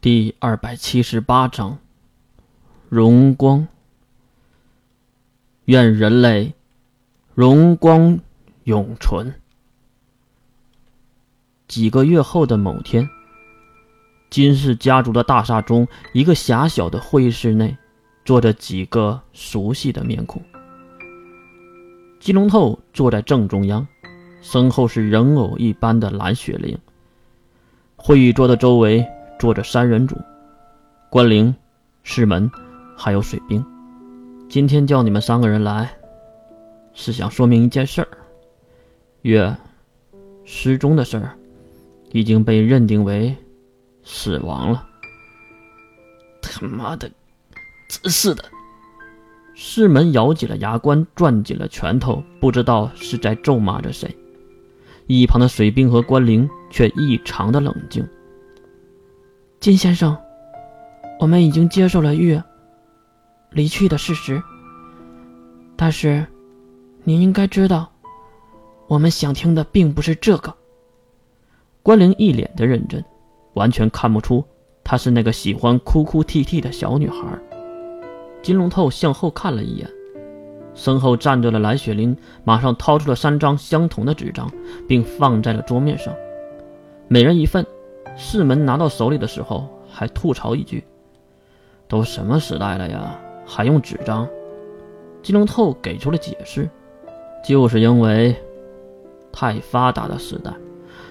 第二百七十八章，荣光。愿人类荣光永存。几个月后的某天，金氏家族的大厦中，一个狭小的会议室内，坐着几个熟悉的面孔。金龙透坐在正中央，身后是人偶一般的蓝雪玲。会议桌的周围。坐着三人组，关灵、世门，还有水兵。今天叫你们三个人来，是想说明一件事儿：月失踪的事儿已经被认定为死亡了。他妈的，真是的！世门咬紧了牙关，攥紧了拳头，不知道是在咒骂着谁。一旁的水兵和关灵却异常的冷静。金先生，我们已经接受了玉离去的事实。但是，您应该知道，我们想听的并不是这个。关灵一脸的认真，完全看不出她是那个喜欢哭哭啼啼的小女孩。金龙透向后看了一眼，身后站着的蓝雪玲马上掏出了三张相同的纸张，并放在了桌面上，每人一份。世门拿到手里的时候，还吐槽一句：“都什么时代了呀，还用纸张？”金龙透给出了解释：“就是因为太发达的时代，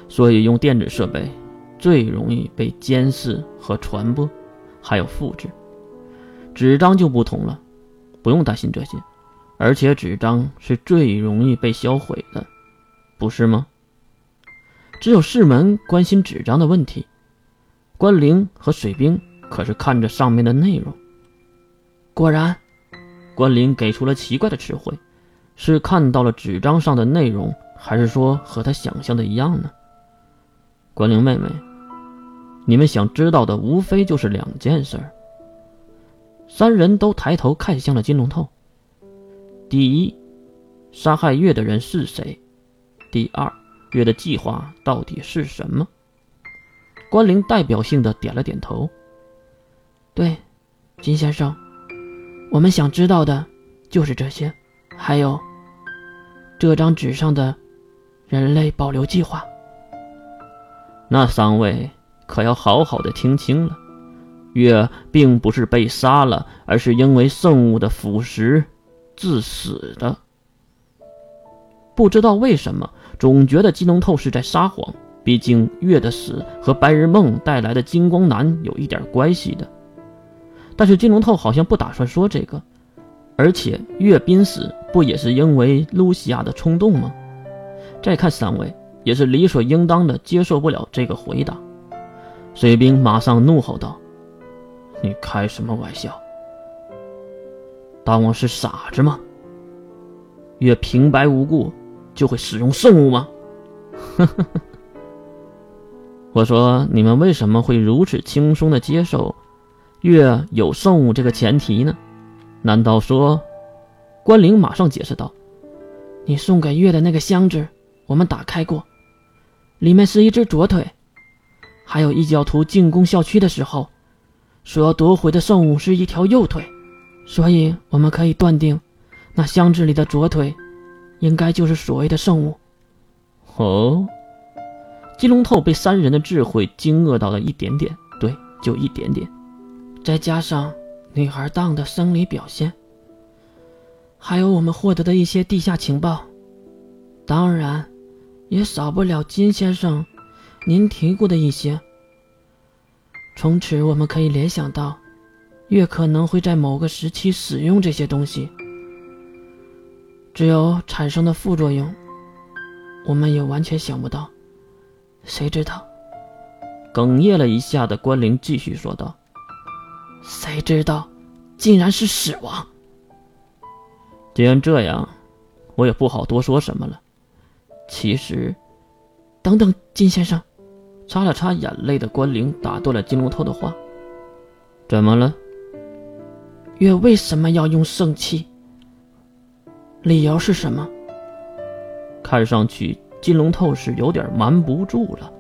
所以用电子设备最容易被监视和传播，还有复制。纸张就不同了，不用担心这些，而且纸张是最容易被销毁的，不是吗？”只有世门关心纸张的问题，关灵和水兵可是看着上面的内容。果然，关灵给出了奇怪的词汇，是看到了纸张上的内容，还是说和他想象的一样呢？关灵妹妹，你们想知道的无非就是两件事。三人都抬头看向了金龙透。第一，杀害月的人是谁？第二。月的计划到底是什么？关灵代表性的点了点头。对，金先生，我们想知道的就是这些，还有这张纸上的人类保留计划。那三位可要好好的听清了，月并不是被杀了，而是因为圣物的腐蚀致死的。不知道为什么。总觉得金龙透是在撒谎，毕竟月的死和白日梦带来的金光男有一点关系的。但是金龙透好像不打算说这个，而且月濒死不也是因为露西亚的冲动吗？再看三位，也是理所应当的接受不了这个回答。水兵马上怒吼道：“你开什么玩笑？当我是傻子吗？月平白无故。”就会使用圣物吗？我说你们为什么会如此轻松的接受月有圣物这个前提呢？难道说？关灵马上解释道：“你送给月的那个箱子，我们打开过，里面是一只左腿，还有异教徒进攻校区的时候，所要夺回的圣物是一条右腿，所以我们可以断定，那箱子里的左腿。”应该就是所谓的圣物，哦。金龙透被三人的智慧惊愕到了一点点，对，就一点点。再加上女孩当的生理表现，还有我们获得的一些地下情报，当然，也少不了金先生您提过的一些。从此，我们可以联想到，月可能会在某个时期使用这些东西。只有产生的副作用，我们也完全想不到。谁知道？哽咽了一下的关灵继续说道：“谁知道，竟然是死亡。既然这样，我也不好多说什么了。其实，等等，金先生，擦了擦眼泪的关灵打断了金龙头的话：“怎么了？月为什么要用圣器？”理由是什么？看上去金龙透是有点瞒不住了。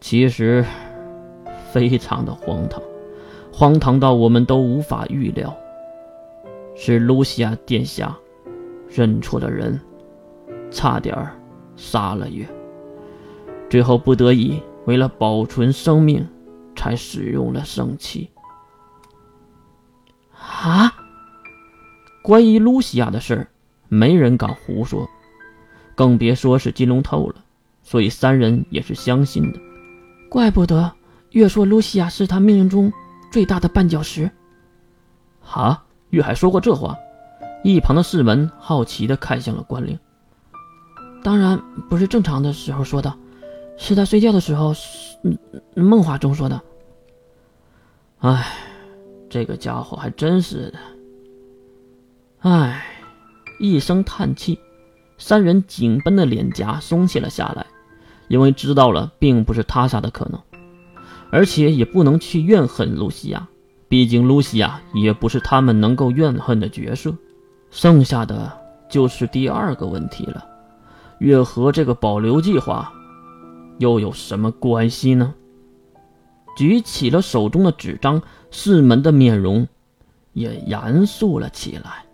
其实，非常的荒唐，荒唐到我们都无法预料。是露西亚殿下认错了人，差点杀了月，最后不得已为了保存生命，才使用了圣器。啊！关于露西亚的事儿，没人敢胡说，更别说是金龙透了。所以三人也是相信的。怪不得月说露西亚是他命运中最大的绊脚石。哈，月还说过这话？一旁的世文好奇的看向了关灵。当然不是正常的时候说的，是他睡觉的时候，嗯梦话中说的。唉。这个家伙还真是的。唉，一声叹气，三人紧绷的脸颊松懈了下来，因为知道了并不是他杀的可能，而且也不能去怨恨露西亚，毕竟露西亚也不是他们能够怨恨的角色。剩下的就是第二个问题了：月和这个保留计划又有什么关系呢？举起了手中的纸张，四门的面容也严肃了起来。